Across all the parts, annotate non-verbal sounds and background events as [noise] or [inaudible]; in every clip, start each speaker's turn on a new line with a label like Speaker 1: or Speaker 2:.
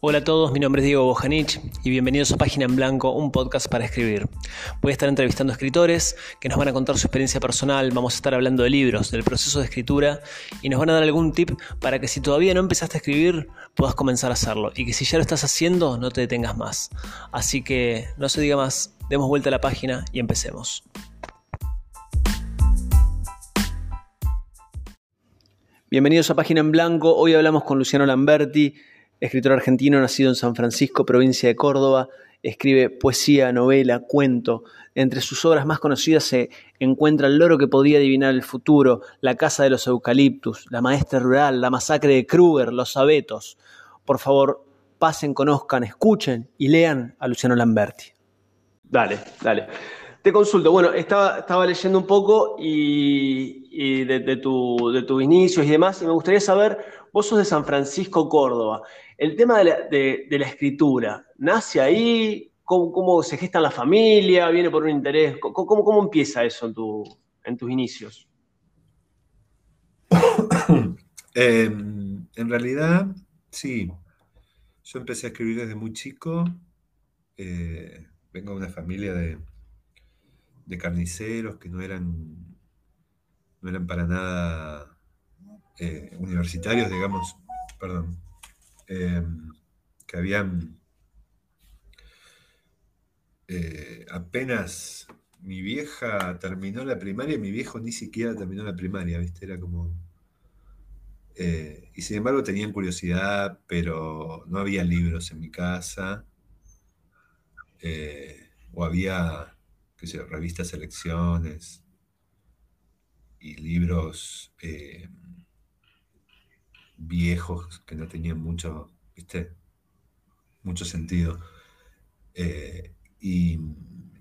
Speaker 1: Hola a todos, mi nombre es Diego Bojanich y bienvenidos a Página en Blanco, un podcast para escribir. Voy a estar entrevistando escritores que nos van a contar su experiencia personal, vamos a estar hablando de libros, del proceso de escritura y nos van a dar algún tip para que si todavía no empezaste a escribir puedas comenzar a hacerlo y que si ya lo estás haciendo no te detengas más. Así que no se diga más, demos vuelta a la página y empecemos. Bienvenidos a Página en Blanco, hoy hablamos con Luciano Lamberti escritor argentino nacido en San Francisco, provincia de Córdoba, escribe poesía, novela, cuento. Entre sus obras más conocidas se encuentra El loro que podía adivinar el futuro, La casa de los eucaliptus, La maestra rural, La masacre de Kruger, Los abetos. Por favor, pasen, conozcan, escuchen y lean a Luciano Lamberti. Dale, dale. Te consulto, bueno, estaba, leyendo un poco y, de, de tus inicios y demás, y me gustaría saber, vos sos de San Francisco, Córdoba. El tema de la, escritura, ¿nace ahí? ¿Cómo, se gesta la familia? ¿Viene por un interés? ¿Cómo, empieza eso en, tus inicios? [coughs]
Speaker 2: Em, en realidad, sí. Yo empecé a escribir desde muy chico. Eh, vengo de una familia de, carniceros que no eran, no eran para nada eh, universitarios, digamos, perdón, Em, que habían eh, apenas mi vieja terminó la primaria mi viejo ni siquiera terminó la primaria, ¿viste? Era como... Eh, y sin embargo tenían curiosidad, pero no había libros en mi casa. Eh, o había, qué sé, revistas selecciones y libros viejos que no tenían mucho, ¿viste? mucho sentido. Eh, y,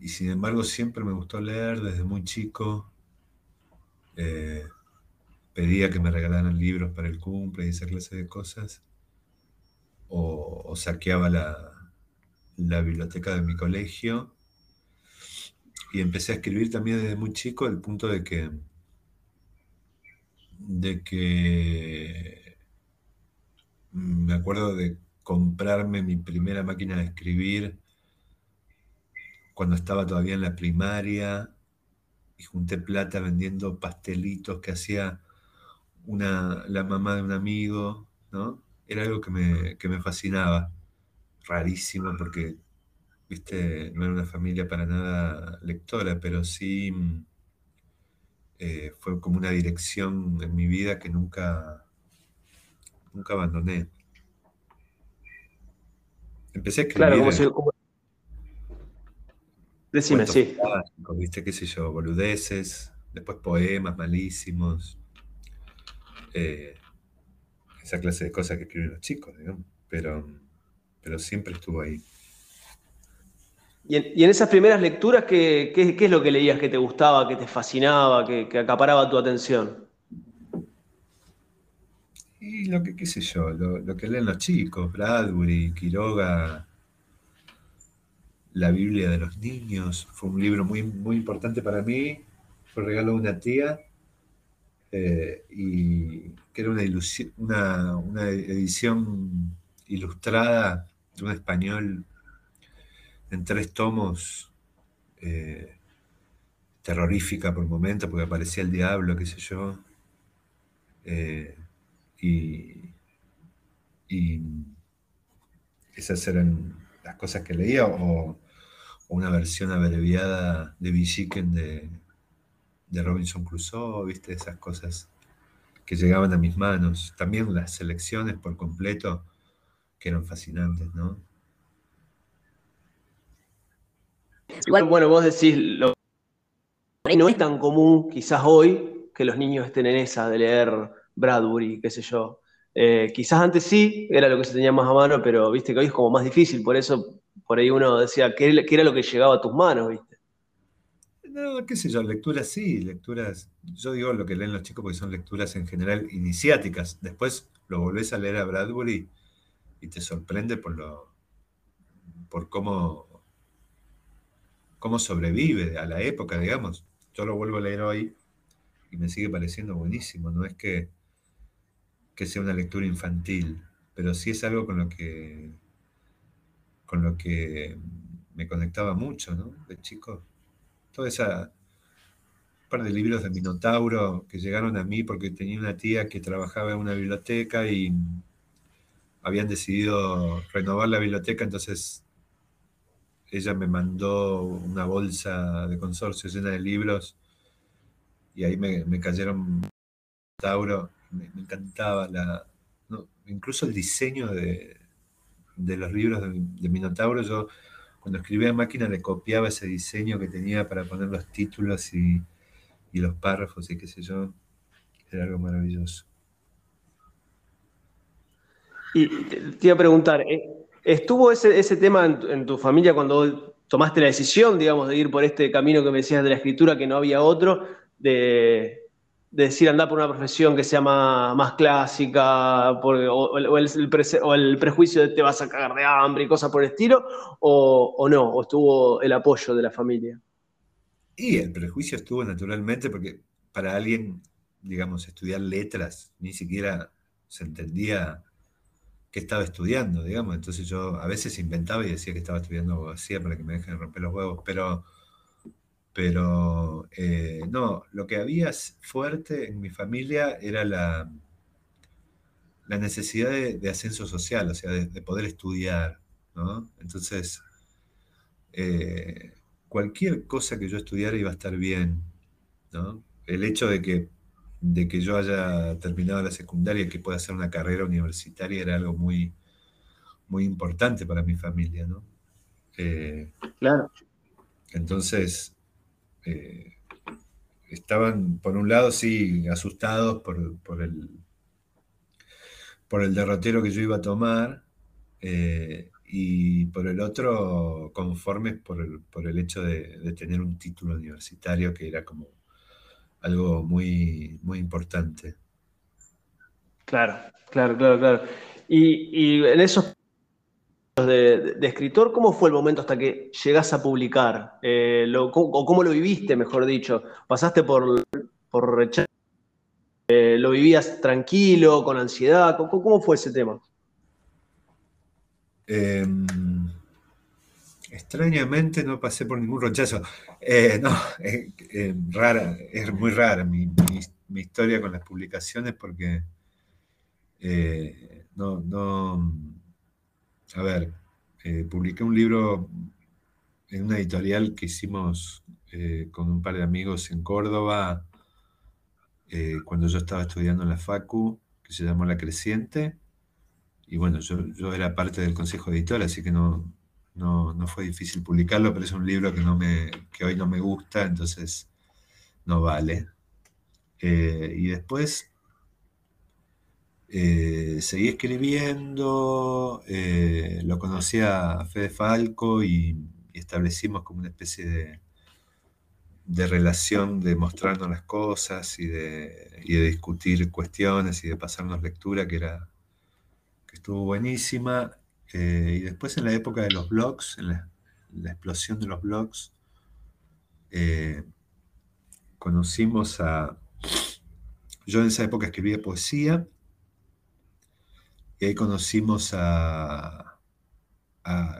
Speaker 2: sin embargo siempre me gustó leer desde muy chico. Eh, pedía que me regalaran libros para el cumple y esa clase de cosas. O, saqueaba la, la, biblioteca de mi colegio. Y empecé a escribir también desde muy chico, al punto de que, de que me acuerdo de comprarme mi primera máquina de escribir cuando estaba todavía en la primaria y junté plata vendiendo pastelitos que hacía una, la mamá de un amigo, ¿no? Era algo que me, me fascinaba. Rarísimo porque, viste, no era una familia para nada lectora, pero sí eh, fue como una dirección en mi vida que nunca, nunca abandoné. Empecé a escribir. Claro, como si. Decime, sí. Viste, qué sé yo, boludeces, después poemas malísimos. Eh, esa clase de cosas que escriben los chicos, digamos. Pero, pero siempre estuvo ahí.
Speaker 1: Y en, esas primeras lecturas, ¿qué, es lo que leías que te gustaba, que te fascinaba, que acaparaba tu atención?
Speaker 2: Y lo que, qué sé yo, lo, que leen los chicos, Bradbury, Quiroga, La Biblia de los Niños, fue un libro muy, muy importante para mí, fue regalo de una tía, eh, y que era una, una, una, edición ilustrada de un español en tres tomos, eh, terrorífica por momentos, porque aparecía el diablo, qué sé yo. Eh, y, esas eran las cosas que leía, o, una versión abreviada de Villiquen de, de Robinson Crusoe, viste, esas cosas que llegaban a mis manos. También las selecciones por completo, que eran fascinantes, ¿no?
Speaker 1: Igual, bueno, vos decís, lo... no es tan común quizás hoy que los niños estén en esa de leer Bradbury, qué sé yo. Eh, quizás antes sí, era lo que se tenía más a mano, pero viste que hoy es como más difícil, por eso por ahí uno decía, ¿qué, era lo que llegaba a tus manos, viste?
Speaker 2: No, qué sé yo, lecturas sí, lecturas, yo digo lo que leen los chicos porque son lecturas en general iniciáticas, después lo volvés a leer a Bradbury y te sorprende por lo, por cómo, cómo sobrevive a la época, digamos. Yo lo vuelvo a leer hoy y me sigue pareciendo buenísimo, no es que que sea una lectura infantil, pero sí es algo con lo que con lo que me conectaba mucho, ¿no? De chico. Toda esa par de libros de Minotauro que llegaron a mí porque tenía una tía que trabajaba en una biblioteca y habían decidido renovar la biblioteca, entonces ella me mandó una bolsa de consorcio llena de libros y ahí me, cayeron Minotauro, me, encantaba la, incluso el diseño de, los libros de, de Minotauro, yo cuando escribía en máquina le copiaba ese diseño que tenía para poner los títulos y, los párrafos y qué sé yo. Era algo maravilloso.
Speaker 1: Y te iba a preguntar, eh, ¿estuvo ese, ese tema en tu, familia cuando tomaste la decisión, digamos, de ir por este camino que me decías de la escritura, que no había otro, de, decir andar por una profesión que sea más, clásica, o, el, prejuicio de te vas a cagar de hambre y cosas por el estilo, o, no, o estuvo el apoyo de la familia.
Speaker 2: Y el prejuicio estuvo naturalmente porque para alguien, digamos, estudiar letras, ni siquiera se entendía qué estaba estudiando, digamos. Entonces yo a veces inventaba y decía que estaba estudiando abogacía para que me dejen romper los huevos, pero pero eh, no, lo que había fuerte en mi familia era la, la necesidad de, ascenso social, o sea, de, poder estudiar, ¿no? Entonces, eh, cualquier cosa que yo estudiara iba a estar bien, ¿no? El hecho de que, de que yo haya terminado la secundaria y que pueda hacer una carrera universitaria era algo muy, muy importante para mi familia, ¿no?
Speaker 1: Eh, claro.
Speaker 2: Entonces, eh, estaban, por un lado, sí, asustados por, el, por el derrotero que yo iba a tomar, eh, y por el otro, conformes por el, por el hecho de, tener un título universitario que era como algo muy, muy importante.
Speaker 1: Claro, claro, claro, claro. Y, y en esos de, escritor, ¿cómo fue el momento hasta que llegás a publicar? Eh, ¿O cómo lo viviste, mejor dicho? ¿Pasaste por, por rechazo? Eh, ¿Lo vivías tranquilo, con ansiedad? ¿Cómo, fue ese tema?
Speaker 2: Em, extrañamente no pasé por ningún rechazo. Eh, no, [laughs] rara, es muy rara mi, historia con las publicaciones porque no, a ver, eh, publiqué un libro en una editorial que hicimos eh, con un par de amigos en Córdoba eh, cuando yo estaba estudiando en la FACU, que se llamó La Creciente. Y bueno, yo, era parte del consejo editor, así que no, no, fue difícil publicarlo, pero es un libro que, no me, que hoy no me gusta, entonces no vale. y después eh, seguí escribiendo, eh, lo conocí a Fede Falco y, establecimos como una especie de, de, relación de mostrarnos las cosas y de, discutir cuestiones y de pasarnos lectura que, era, que estuvo buenísima. Eh, y después en la época de los blogs, en la, la explosión de los blogs, conocimos a... Yo en esa época escribía poesía y ahí conocimos a,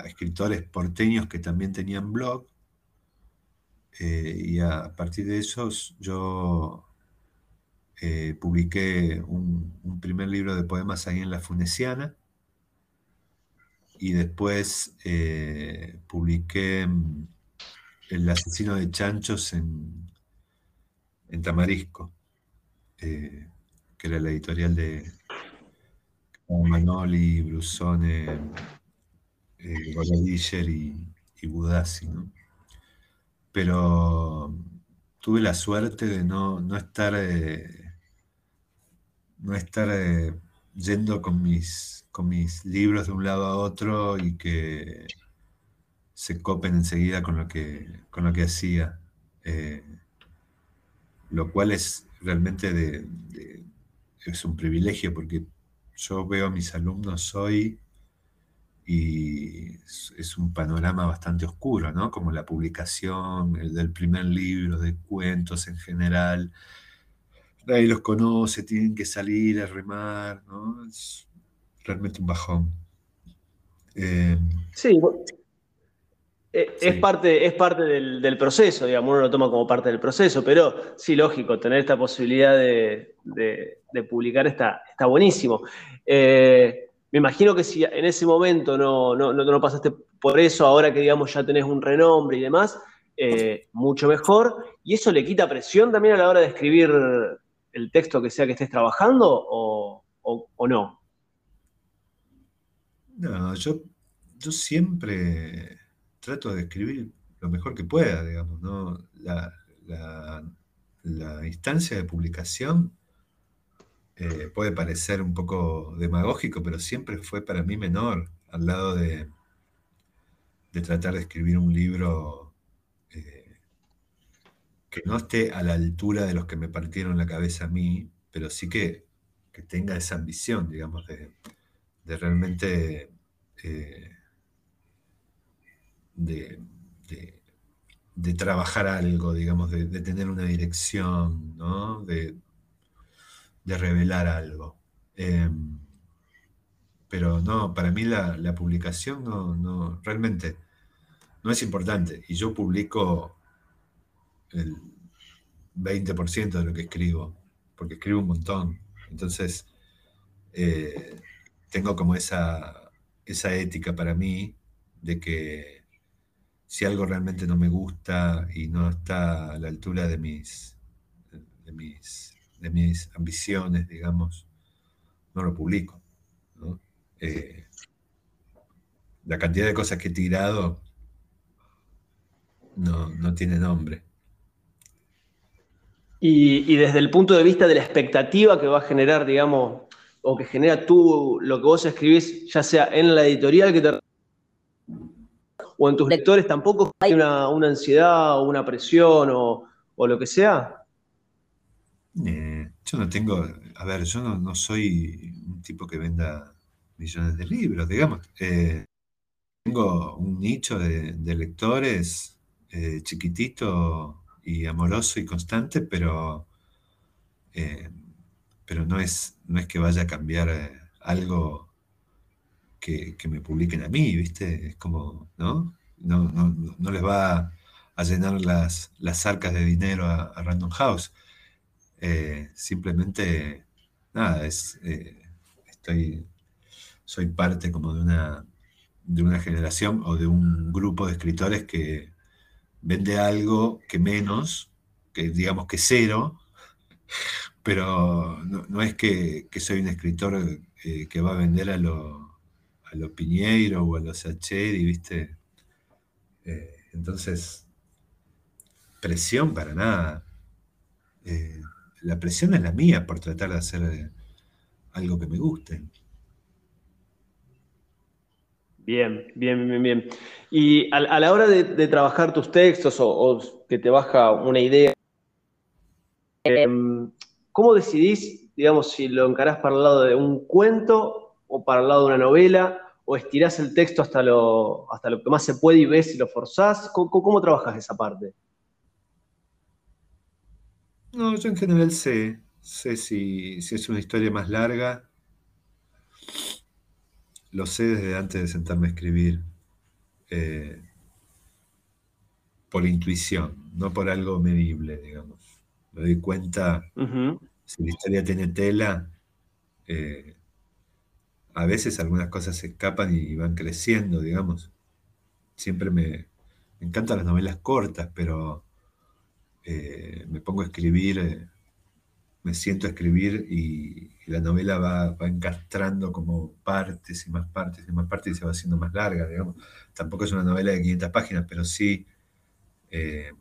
Speaker 2: escritores porteños que también tenían blog. Eh, y a partir de esos yo eh, publiqué un, primer libro de poemas ahí en La Funesiana. Y después eh, publiqué mm, El asesino de chanchos en, en Tamarisco, que era la editorial de, Manoli, Brusone, eh, y, y Budassi, ¿no? Pero tuve la suerte de no, estar, eh, no estar eh, yendo con mis, con mis libros de un lado a otro y que se copen enseguida con lo que, con lo que hacía. Eh, lo cual es realmente es un privilegio porque yo veo a mis alumnos hoy y es un panorama bastante oscuro, ¿no? Como la publicación el del primer libro, de cuentos en general. Nadie los conoce, tienen que salir a remar, ¿no? Es realmente un bajón.
Speaker 1: Eh, sí, eh, es, parte, es parte del, proceso, digamos, uno lo toma como parte del proceso, pero sí, lógico, tener esta posibilidad de, publicar está, está buenísimo. Eh, me imagino que si en ese momento no, no, no, pasaste por eso, ahora que digamos ya tenés un renombre y demás, mucho mejor. ¿Y eso le quita presión también a la hora de escribir el texto que sea que estés trabajando o, no?
Speaker 2: No, yo, yo siempre trato de escribir lo mejor que pueda, digamos. La, instancia de publicación eh, puede parecer un poco demagógico, pero siempre fue para mí menor al lado de, tratar de escribir un libro eh, que no esté a la altura de los que me partieron la cabeza a mí, pero sí que, tenga esa ambición, digamos, de, realmente eh, de, trabajar algo, digamos, de, tener una dirección, ¿no? de, revelar algo. Em, pero no, para mí la, publicación no, no, realmente no es importante. Y yo publico el 20% de lo que escribo, porque escribo un montón. Entonces, eh, tengo como esa, esa ética para mí de que si algo realmente no me gusta y no está a la altura de mis, de mis, de mis ambiciones, digamos, no lo publico. Eh, la cantidad de cosas que he tirado no, no tiene nombre.
Speaker 1: Y, desde el punto de vista de la expectativa que va a generar, digamos, o que genera tú lo que vos escribís, ya sea en la editorial que te o en tus lectores, tampoco hay una, ansiedad o una presión o, lo que sea.
Speaker 2: Eh, yo no tengo, a ver, yo no, soy un tipo que venda millones de libros, digamos. Eh, tengo un nicho de, lectores eh, chiquitito y amoroso y constante, pero, eh, pero no, es, no es que vaya a cambiar eh, algo que, me publiquen a mí, ¿viste? Es como, ¿no? No, no, les va a llenar las, las arcas de dinero a, Random House. Eh, simplemente, nada, es, estoy, soy parte como de una, de una generación o de un grupo de escritores que, vende algo que menos, que digamos que cero, pero no, es que, soy un escritor eh, que va a vender a los a lo Piñeiro o a los Sacheri, ¿viste? Eh, entonces, presión para nada. Eh, la presión es la mía por tratar de hacer algo que me guste.
Speaker 1: Bien, bien, bien, bien. Y a, la hora de, trabajar tus textos o, que te baja una idea, em, ¿cómo decidís, digamos, si lo encarás para el lado de un cuento o para el lado de una novela? ¿O estirás el texto hasta lo, hasta lo que más se puede y ves si lo forzás? ¿Cómo, cómo trabajas esa parte?
Speaker 2: No, yo en general sé, sé si, si es una historia más larga, lo sé desde antes de sentarme a escribir, eh, por intuición, no por algo medible, digamos. Me doy cuenta, si la historia tiene tela, eh, a veces algunas cosas se escapan y van creciendo, digamos. Siempre me, encantan las novelas cortas, pero eh, me pongo a escribir me siento a escribir y, la novela va, encastrando como partes y más partes y más partes y se va haciendo más larga, digamos. Tampoco es una novela de 500 páginas, pero sí, eh,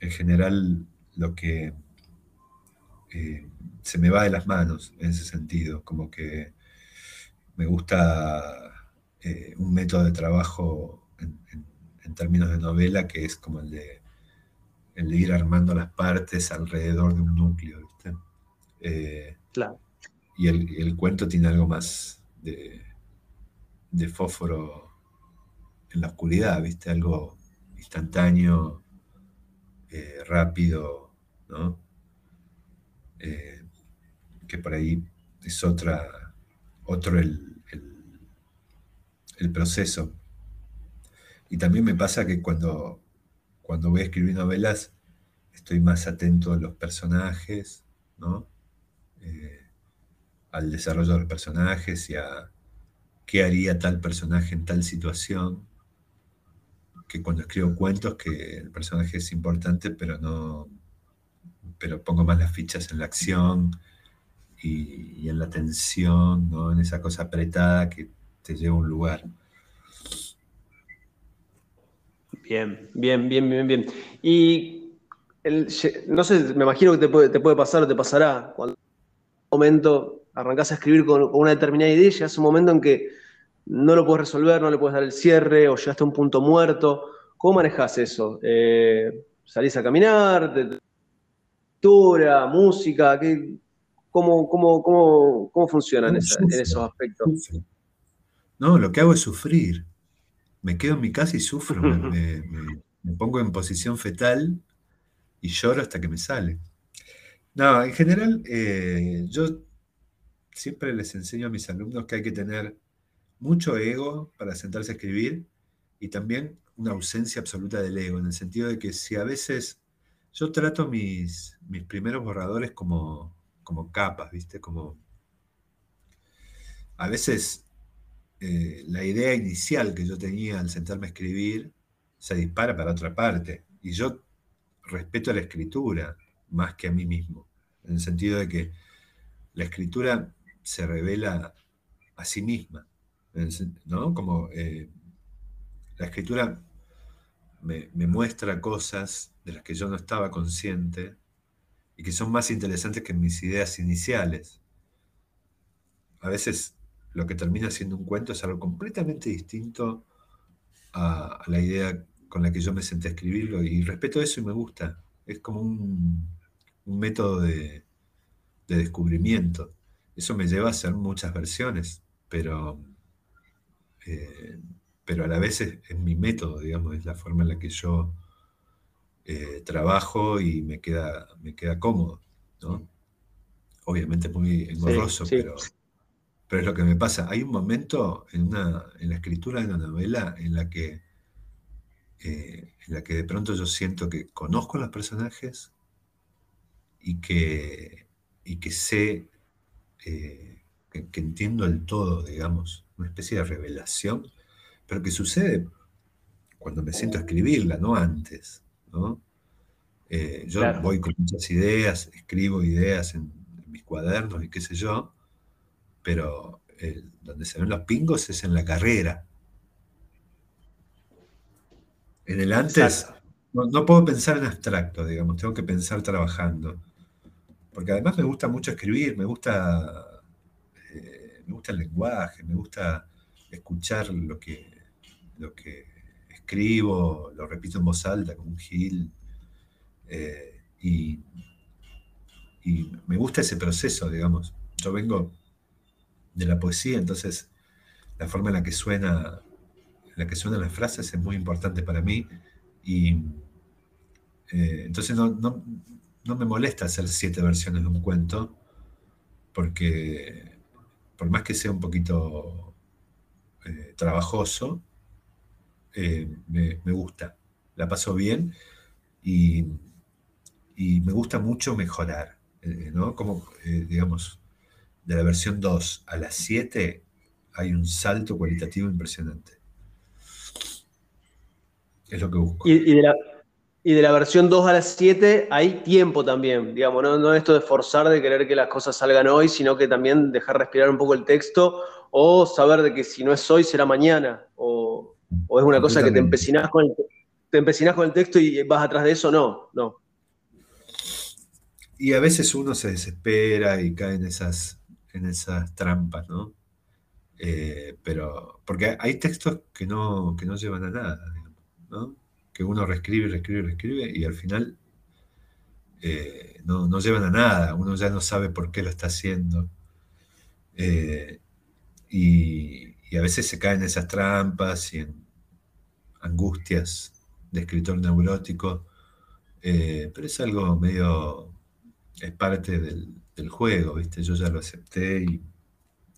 Speaker 2: en general, lo que eh, se me va de las manos en ese sentido, como que me gusta eh, un método de trabajo en, términos de novela que es como el de, el de ir armando las partes alrededor de un núcleo. Eh, claro. Y el, cuento tiene algo más de, fósforo en la oscuridad, ¿viste? Algo instantáneo, eh, rápido, ¿no? Eh, que por ahí es otra, otro el, el proceso. Y también me pasa que cuando, cuando voy a escribir novelas, estoy más atento a los personajes, ¿no? Eh, al desarrollo de los personajes y a qué haría tal personaje en tal situación, que cuando escribo cuentos que el personaje es importante, pero no, pero pongo más las fichas en la acción y, en la tensión, ¿no? en esa cosa apretada que te lleva a un lugar.
Speaker 1: Bien, bien, bien, bien, bien. Y no sé, me imagino que te puede, te pasar o te pasará cuando un momento arrancás a escribir con, una determinada idea, llegas un momento en que no lo puedes resolver, no le puedes dar el cierre o llegaste a un punto muerto. ¿Cómo manejas eso? Eh, ¿Salís a caminar? ¿Lectura? ¿Música? ¿Qué, cómo, cómo, cómo, cómo, funcionan en esos aspectos?
Speaker 2: No, lo que hago es sufrir. Me quedo en mi casa y sufro. [laughs] me, pongo en posición fetal y lloro hasta que me sale. No, en general, eh, yo siempre les enseño a mis alumnos que hay que tener mucho ego para sentarse a escribir y también una ausencia absoluta del ego, en el sentido de que si a veces yo trato mis, mis primeros borradores como, como capas, ¿viste? Como a veces eh, la idea inicial que yo tenía al sentarme a escribir se dispara para otra parte. Y yo respeto a la escritura más que a mí mismo, en el sentido de que la escritura se revela a sí misma, ¿no? Como eh, la escritura me, me, muestra cosas de las que yo no estaba consciente y que son más interesantes que mis ideas iniciales. A veces lo que termina siendo un cuento es algo completamente distinto a, la idea con la que yo me senté a escribirlo y respeto eso y me gusta. Es como un, método de, descubrimiento. Eso me lleva a hacer muchas versiones, pero, eh, pero a la vez es, mi método, digamos, es la forma en la que yo eh, trabajo y me queda, me queda cómodo, ¿no? Obviamente muy engorroso, pero pero es lo que me pasa. Hay un momento en, la escritura de una novela en la que, eh, en la que de pronto yo siento que conozco a los personajes y que, y que sé, eh, que, entiendo el todo, digamos, una especie de revelación, pero que sucede cuando me siento a escribirla, no antes. Eh, yo voy con muchas ideas, escribo ideas en mis cuadernos y qué sé yo, pero donde se ven los pingos es en la carrera. En el antes, no, puedo pensar en abstracto, digamos, tengo que pensar trabajando. Porque además me gusta mucho escribir, me gusta, eh, me gusta el lenguaje, me gusta escuchar lo que, lo que escribo, lo repito en voz alta como un gil. Eh, y, me gusta ese proceso, digamos. Yo vengo de la poesía, entonces la forma en la que suena, la que suenan las frases es muy importante para mí y eh, entonces no, me molesta hacer siete versiones de un cuento porque por más que sea un poquito eh, trabajoso, eh, me, gusta, la paso bien y, y me gusta mucho mejorar, ¿no? Como, digamos, de la versión 2 a la 7 hay un salto cualitativo impresionante. Es lo que busco.
Speaker 1: Y, de, la, versión 2 a la 7 hay tiempo también, digamos, no, no esto de forzar de querer que las cosas salgan hoy, sino que también dejar respirar un poco el texto o saber de que si no es hoy será mañana, es una cosa que te empecinás con el, te empecinás con el texto y vas atrás de eso, no, no.
Speaker 2: Y a veces uno se desespera y cae en esas en esas trampas, ¿no? Eh, pero, porque hay textos que no, que no llevan a nada, ¿no? Que uno reescribe, reescribe, reescribe y al final eh, no, llevan a nada, uno ya no sabe por qué lo está haciendo. Eh, y, y, a veces se caen en esas trampas y en angustias de escritor neurótico, pero es algo medio, es parte del, juego, ¿viste? Yo ya lo acepté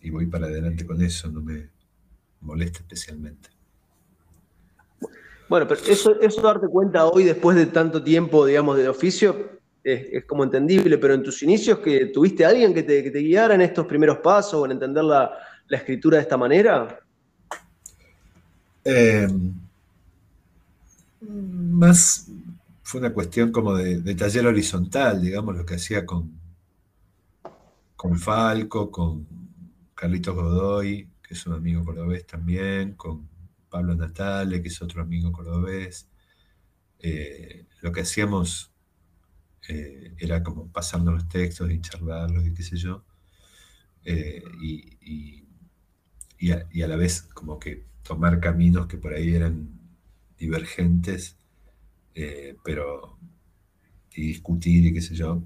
Speaker 2: y, voy para adelante con eso, no me, molesta especialmente.
Speaker 1: Bueno, pero eso, eso darte cuenta hoy, después de tanto tiempo, digamos, de oficio, es, como entendible, pero en tus inicios, que ¿tuviste a alguien que te, guiara en estos primeros pasos o en entender la, escritura de esta manera?
Speaker 2: Em, más fue una cuestión como de, taller horizontal, digamos, lo que hacía con, con Falco, con Carlitos Godoy, que es un amigo cordobés también, con Pablo Natale, que es otro amigo cordobés. Eh, lo que hacíamos eh, era como pasando los textos y charlarlos y qué sé yo. Eh, y, a, la vez como que tomar caminos que por ahí eran divergentes, pero y discutir y qué sé yo.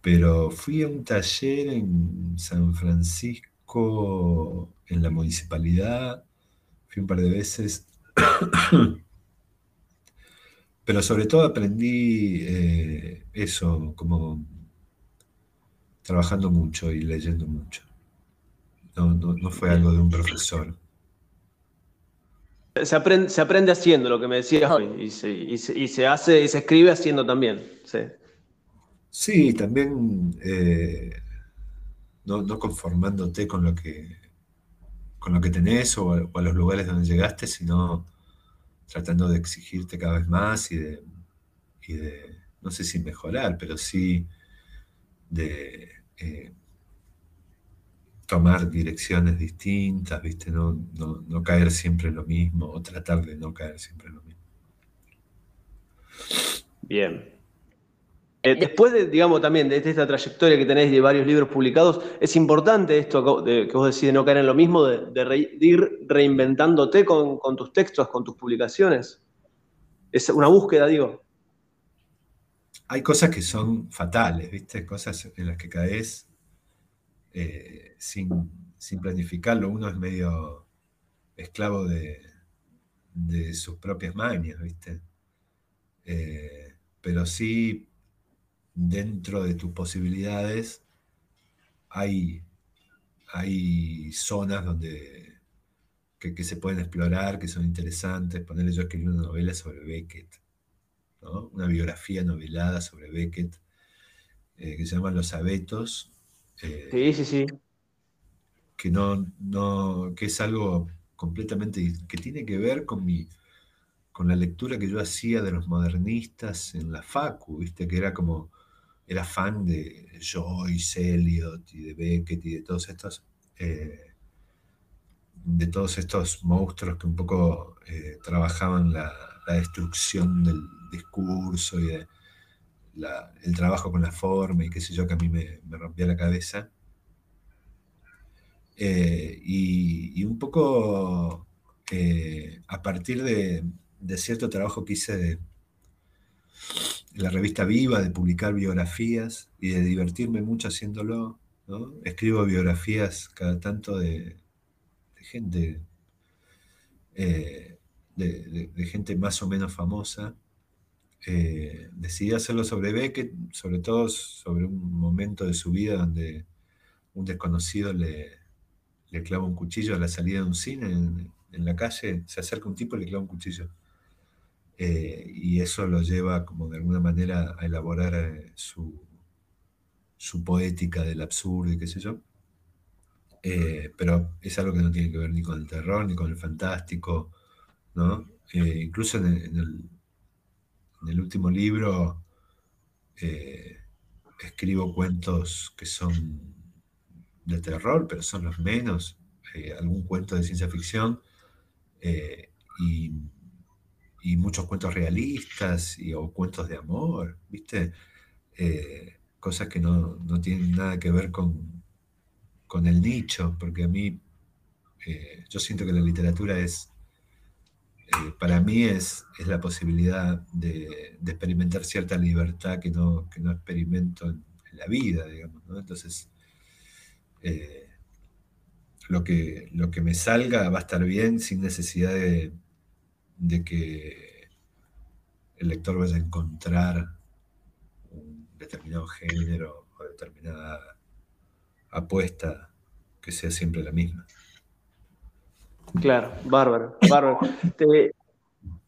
Speaker 2: pero fui a un taller en San Francisco en la municipalidad, fui un par de veces, [coughs] pero sobre todo aprendí eh, eso, como trabajando mucho y leyendo mucho. No, fue algo de un profesor.
Speaker 1: Se aprende, se aprende haciendo lo que me decías hoy, y se, hace y se escribe haciendo también.
Speaker 2: Sí, también eh, no, conformándote con lo que con lo que tenés o a, los lugares donde llegaste, sino tratando de exigirte cada vez más y de, no sé si mejorar, pero sí de eh, tomar direcciones distintas, ¿viste? No, no, caer siempre en lo mismo o tratar de no caer siempre en lo mismo.
Speaker 1: Bien, eh, después de, digamos, también de esta trayectoria que tenéis de varios libros publicados, es importante esto que vos decís de no caer en lo mismo, de, ir reinventándote con, tus textos, con tus publicaciones. Es una búsqueda, digo.
Speaker 2: Hay cosas que son fatales, ¿viste? Cosas en las que caes eh, sin, planificarlo. Uno es medio esclavo de, sus propias mañas, ¿viste? Eh, pero sí dentro de tus posibilidades hay, hay zonas donde que, se pueden explorar, que son interesantes. Ponerle yo escribí una novela sobre Beckett, una biografía novelada sobre Beckett, eh, que se llama Los Abetos.
Speaker 1: Eh, sí, sí, sí.
Speaker 2: Que, no, no, que es algo completamente, que tiene que ver con mi, con la lectura que yo hacía de los modernistas en la Facu, ¿viste? Que era como era fan de Joyce, Eliot y de Beckett y de todos estos, eh, de todos estos monstruos que un poco eh, trabajaban la, destrucción del discurso y el trabajo con la forma y qué sé yo, que a mí me, rompía la cabeza. Eh, y, un poco a partir de, de cierto trabajo que hice de la revista Viva, de publicar biografías y de divertirme mucho haciéndolo. Escribo biografías cada tanto de, gente, eh, de, gente más o menos famosa. Eh, decidí hacerlo sobre Beckett, sobre todo sobre un momento de su vida donde un desconocido le, clava un cuchillo a la salida de un cine en, la calle, se acerca un tipo y le clava un cuchillo. Eh, y eso lo lleva como de alguna manera a elaborar eh, su, su, poética del absurdo y qué sé yo. Eh, pero es algo que no tiene que ver ni con el terror ni con el fantástico, ¿no? incluso en, el, último libro escribo cuentos que son de terror, pero son los menos, algún cuento de ciencia ficción, y y muchos cuentos realistas o cuentos de amor, ¿viste? Eh, cosas que no, tienen nada que ver con, con el nicho, porque a mí, eh, yo siento que la literatura es, eh, para mí es, es la posibilidad de, experimentar cierta libertad que no, no experimento en, la vida, digamos, ¿no? Entonces, lo, que, lo que me salga va a estar bien sin necesidad de de que el lector vaya a encontrar un determinado género o determinada apuesta que sea siempre la misma.
Speaker 1: Claro, bárbaro, bárbaro.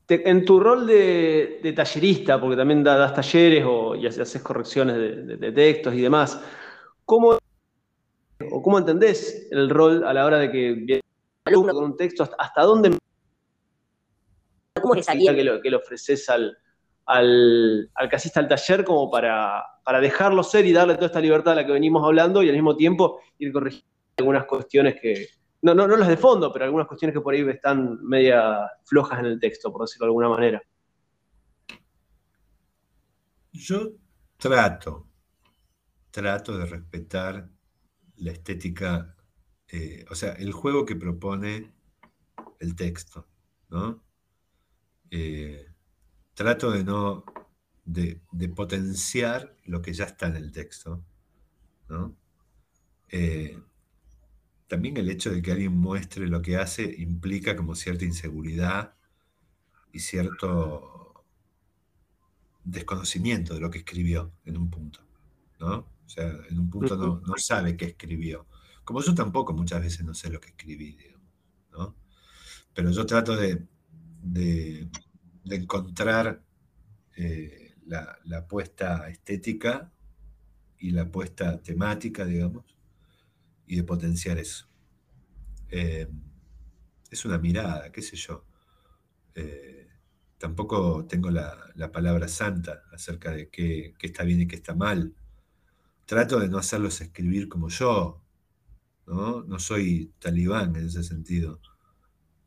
Speaker 1: en tu rol de, tallerista, porque también das talleres o, y haces correcciones de, textos y demás, ¿cómo, o ¿cómo entendés el rol a la hora de que alumno con un texto, hasta, dónde ¿Cómo es que lo, que le ofreces al, al, al que asista al taller como para, para dejarlo ser y darle toda esta libertad a la que venimos hablando y al mismo tiempo ir corrigiendo algunas cuestiones que, no, no, no las de fondo, pero algunas cuestiones que por ahí están media flojas en el texto, por decirlo de alguna manera.
Speaker 2: Yo trato, trato de respetar la estética, eh, o sea, el juego que propone el texto, ¿no? Eh, trato de no, de, potenciar lo que ya está en el texto, ¿no? Eh, también el hecho de que alguien muestre lo que hace implica como cierta inseguridad y cierto desconocimiento de lo que escribió en un punto, ¿no? O sea, en un punto no, sabe qué escribió. Como yo tampoco muchas veces no sé lo que escribí, digamos, ¿no? Pero yo trato de, de, encontrar eh, la, la apuesta estética y la apuesta temática, digamos, y de potenciar eso. Eh, es una mirada, qué sé yo. Eh, tampoco tengo la, palabra santa acerca de qué, está bien y qué está mal. Trato de no hacerlos escribir como yo, ¿no? No soy talibán en ese sentido.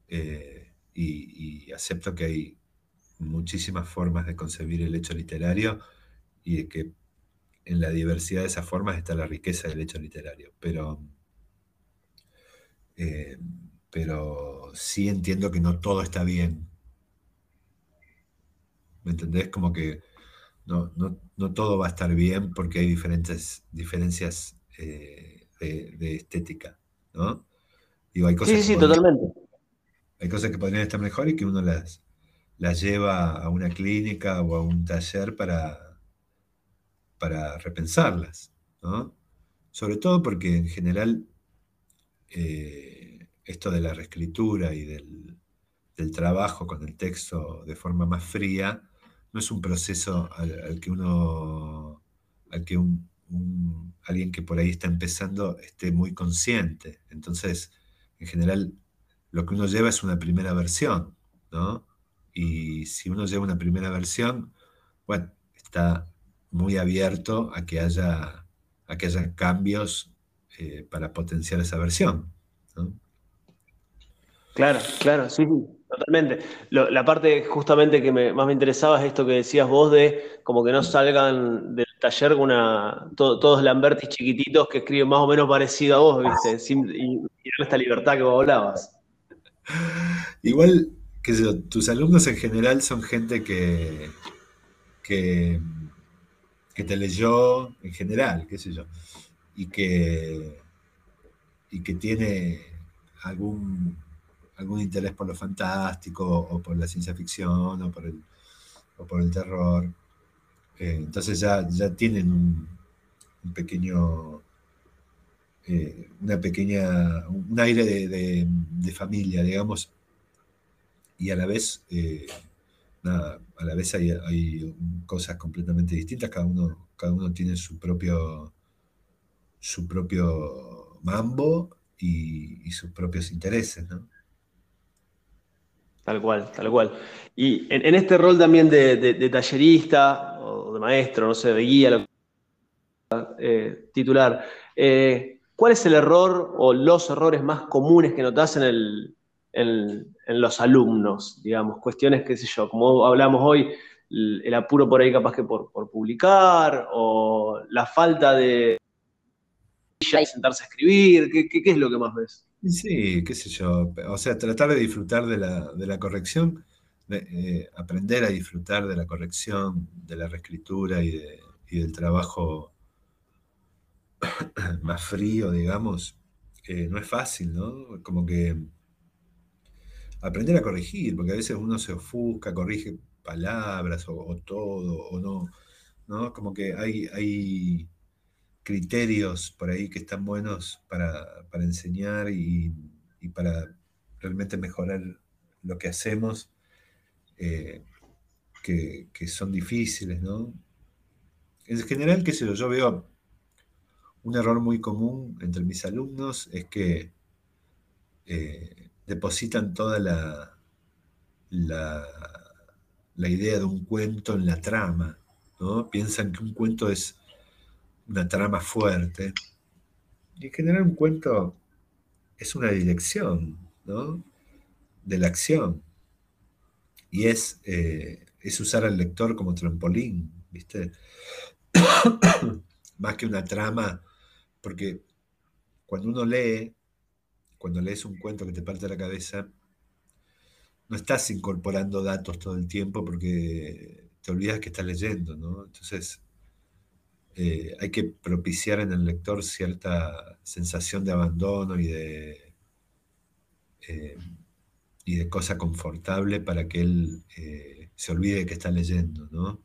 Speaker 2: Eh, y, acepto que hay muchísimas formas de concebir el hecho literario y de que en la diversidad de esas formas está la riqueza del hecho literario. Pero, eh, pero sí entiendo que no todo está bien. ¿Me entendés? Como que no, todo va a estar bien porque hay diferentes diferencias eh, de, estética, ¿no? hay cosas
Speaker 1: sí, sí, totalmente.
Speaker 2: Hay cosas que podrían estar mejor y que uno las, las lleva a una clínica o a un taller para, para repensarlas. Sobre todo porque en general eh, esto de la reescritura y del, trabajo con el texto de forma más fría no es un proceso al, que uno, al que un, alguien que por ahí está empezando esté muy consciente. Entonces, en general, lo que uno lleva es una primera versión, ¿no? Y si uno lleva una primera versión, bueno, está muy abierto a que haya, a que haya cambios eh, para potenciar esa versión.
Speaker 1: Claro, claro, sí, totalmente. la parte justamente que más me interesaba es esto que decías vos de como que no salgan del taller una, todos Lambertis chiquititos que escriben más o menos parecido a vos, ¿viste? [laughs] Sin, y, esta libertad que vos hablabas.
Speaker 2: Igual, que tus alumnos en general son gente que, que que te leyó en general, qué sé yo, y que, y que tiene algún, algún interés por lo fantástico o por la ciencia ficción o por el, por el terror. Eh, entonces ya, ya tienen un, pequeño, eh, una pequeña, un aire de, familia, digamos, y a la vez eh, a la vez hay, cosas completamente distintas, cada uno, cada uno tiene su propio, su propio mambo y, sus propios intereses, ¿no?
Speaker 1: Tal cual, tal cual. Y en, este rol también de, tallerista o de maestro, no sé, de guía, lo eh, titular, eh, ¿cuál es el error o los errores más comunes que notas en el, en, los alumnos, digamos, cuestiones, qué sé yo, como hablamos hoy, el, apuro por ahí capaz que por, publicar, o la falta de sentarse a escribir, ¿qué, es lo que más ves?
Speaker 2: Sí, qué sé yo, o sea, tratar de disfrutar de la, corrección, eh, aprender a disfrutar de la corrección, de la reescritura y, del trabajo [clears throat] más frío, digamos, eh, no es fácil, ¿no? Como que aprender a corregir, porque a veces uno se ofusca, corrige palabras o, todo, o no, ¿no? Como que hay, hay, criterios por ahí que están buenos para, enseñar y, para realmente mejorar lo que hacemos, eh, que, son difíciles, ¿no? En general, qué sé yo, yo veo un error muy común entre mis alumnos es que eh, depositan toda la, la, la, idea de un cuento en la trama, ¿no? Piensan que un cuento es una trama fuerte. Y en general un cuento es una dirección, ¿no? De la acción. Y es, eh, es usar al lector como trampolín, ¿viste? [coughs] Más que una trama, porque cuando uno lee, cuando lees un cuento que te parte la cabeza, no estás incorporando datos todo el tiempo porque te olvidas que estás leyendo, ¿no? Entonces, eh, hay que propiciar en el lector cierta sensación de abandono y de, eh, y de cosa confortable para que él eh, se olvide de que está leyendo, ¿no?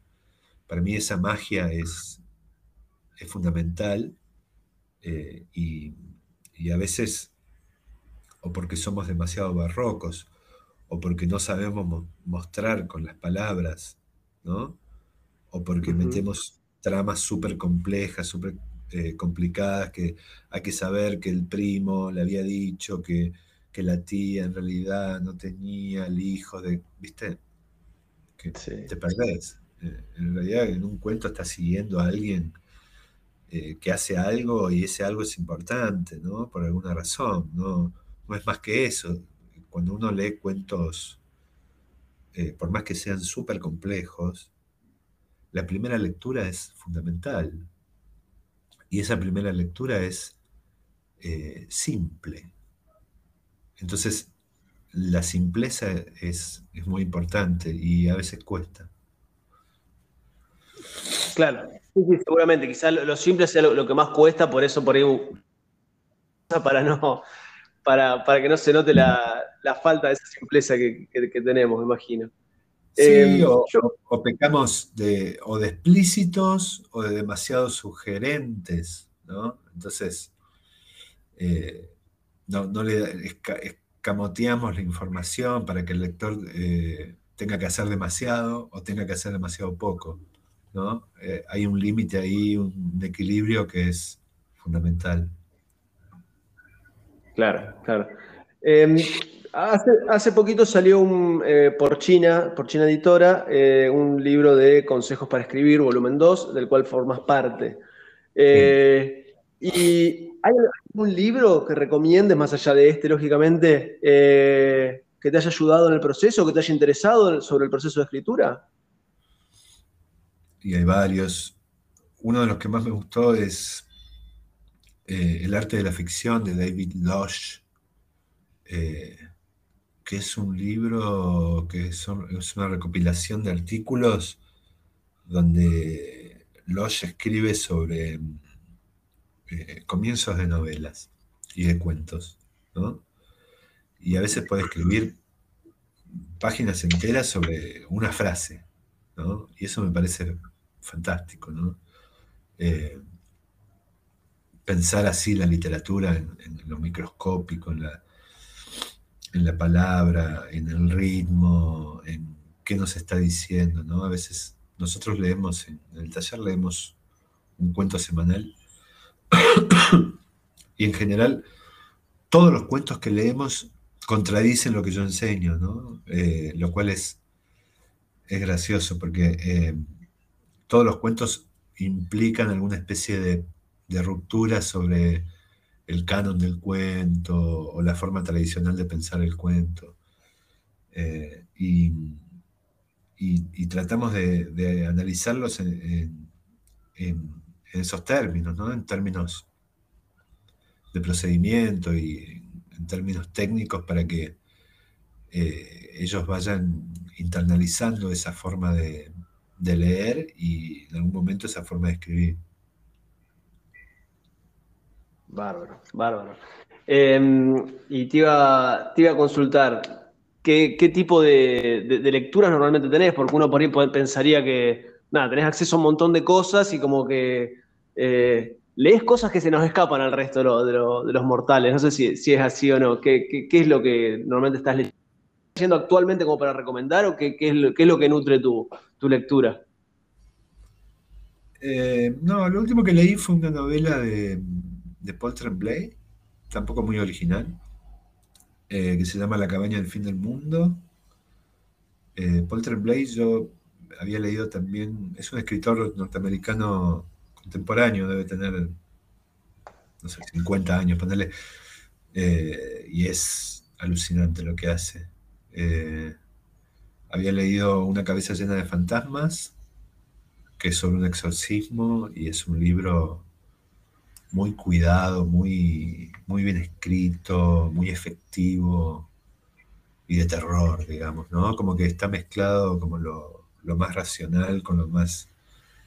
Speaker 2: Para mí esa magia es, es fundamental y, y a veces, o porque somos demasiado barrocos, o porque no sabemos mostrar con las palabras, ¿no? O porque metemos tramas súper complejas, súper eh, complicadas, que hay que saber que el primo le había dicho que, la tía en realidad no tenía el hijo de, ¿viste? Que te perdés. Eh, en realidad en un cuento estás siguiendo a alguien eh, que hace algo y ese algo es importante, ¿no? Por alguna razón, no, no es más que eso cuando uno lee cuentos, eh, por más que sean súper complejos, la primera lectura es fundamental. Y esa primera lectura es eh, simple. Entonces, la simpleza es, muy importante y a veces cuesta.
Speaker 1: Claro, seguramente, quizás lo, simple sea lo, que más cuesta, por eso por ahí para no, para, que no se note la, falta de esa simpleza que, tenemos, me imagino.
Speaker 2: Sí, em, o, pecamos de, o de explícitos o de demasiado sugerentes, ¿no? Entonces, eh, no, le escamoteamos la información para que el lector eh, tenga que hacer demasiado o tenga que hacer demasiado poco, ¿no? Eh, hay un límite ahí, un equilibrio que es fundamental.
Speaker 1: Claro, claro. Em, hace, poquito salió eh, por China, por China Editora, eh, un libro de consejos para escribir, volumen 2, del cual formas parte. Eh, ¿Y hay algún libro que recomiendes, más allá de este, lógicamente, que te haya ayudado en el proceso, que te haya interesado sobre el proceso de escritura?
Speaker 2: Y hay varios. Uno de los que más me gustó es eh, el arte de la ficción de David Lush, eh, que es un libro que es una recopilación de artículos donde Lush escribe sobre eh, comienzos de novelas y de cuentos, Y a veces puede escribir páginas enteras sobre una frase, Y eso me parece fantástico, ¿no? Pensar así la literatura en, lo microscópico, en la, en la palabra, en el ritmo, en qué nos está diciendo, ¿no? A veces nosotros leemos, en, el taller leemos un cuento semanal [coughs] y en general todos los cuentos que leemos contradicen lo que yo enseño, ¿no? Eh, lo cual es, es gracioso porque eh, todos los cuentos implican alguna especie de de ruptura sobre el canon del cuento o la forma tradicional de pensar el cuento. Eh, y, tratamos de, analizarlos en, esos términos, ¿no? en términos de procedimiento y en términos técnicos para que eh, ellos vayan internalizando esa forma de leer y en algún momento esa forma de escribir.
Speaker 1: Bárbaro, bárbaro. Em, y te iba, te iba a consultar, ¿qué, tipo de, lecturas normalmente tenés? Porque uno por ahí pensaría que, nada, tenés acceso a un montón de cosas y como que eh, lees cosas que se nos escapan al resto de, los mortales. No sé si, es así o no. ¿Qué, es lo que normalmente estás leyendo actualmente como para recomendar o qué, es, lo, que nutre tu, lectura?
Speaker 2: Eh, no, lo último que leí fue una novela de, de Paul Tremblay, tampoco muy original, eh, que se llama La cabaña del fin del mundo. Eh, Paul Tremblay yo había leído también, es un escritor norteamericano contemporáneo, debe tener, no sé, 50 años, ponerle, eh, y es alucinante lo que hace. Eh, había leído Una cabeza llena de fantasmas, que es sobre un exorcismo, y es un libro muy cuidado, muy, muy bien escrito, muy efectivo y de terror, digamos, ¿no? Como que está mezclado como lo, lo más racional con lo más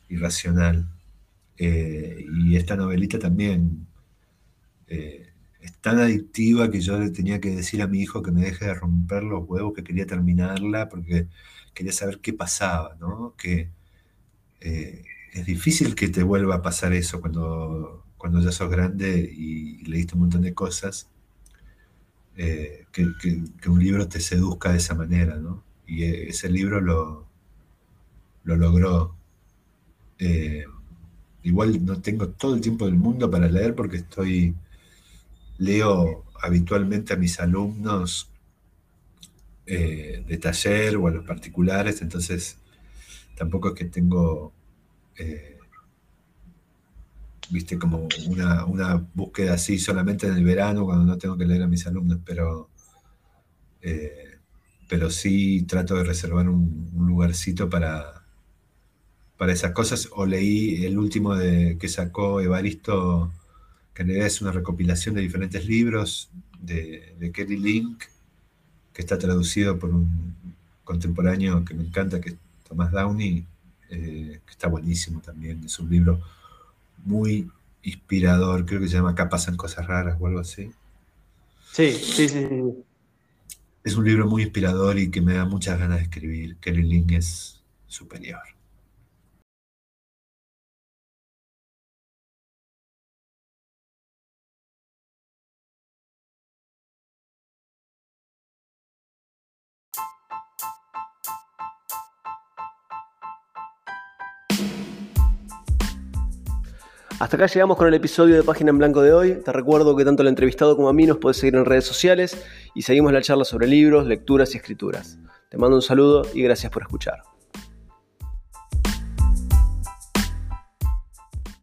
Speaker 2: irracional. Eh, y esta novelita también eh, es tan adictiva que yo le tenía que decir a mi hijo que me deje de romper los huevos, que quería terminarla porque quería saber qué pasaba, ¿no? Que eh, es difícil que te vuelva a pasar eso cuando, cuando ya sos grande y, leíste un montón de cosas, que, un libro te seduzca de esa manera, ¿no? Y ese libro lo, lo logró. Igual no tengo todo el tiempo del mundo para leer porque estoy, leo habitualmente a mis alumnos eh, de taller o a los particulares, entonces tampoco es que tengo, eh, viste, como una, búsqueda así solamente en el verano cuando no tengo que leer a mis alumnos, pero, eh, pero sí trato de reservar un lugarcito para para esas cosas, o leí el último de, que sacó Evaristo, que en realidad es una recopilación de diferentes libros de, de Kelly Link, que está traducido por un contemporáneo que me encanta, que es Thomas Downey, eh, que está buenísimo también. Es un libro muy inspirador, creo que se llama Acá pasan cosas raras o algo así.
Speaker 1: Sí, sí, sí.
Speaker 2: Es un libro muy inspirador y que me da muchas ganas de escribir. Kelly Link es superior.
Speaker 1: Hasta acá llegamos con el episodio de Página en Blanco de hoy. Te recuerdo que tanto el entrevistado como a mí nos puedes seguir en redes sociales y seguimos la charla sobre libros, lecturas y escrituras. Te mando un saludo y gracias por escuchar.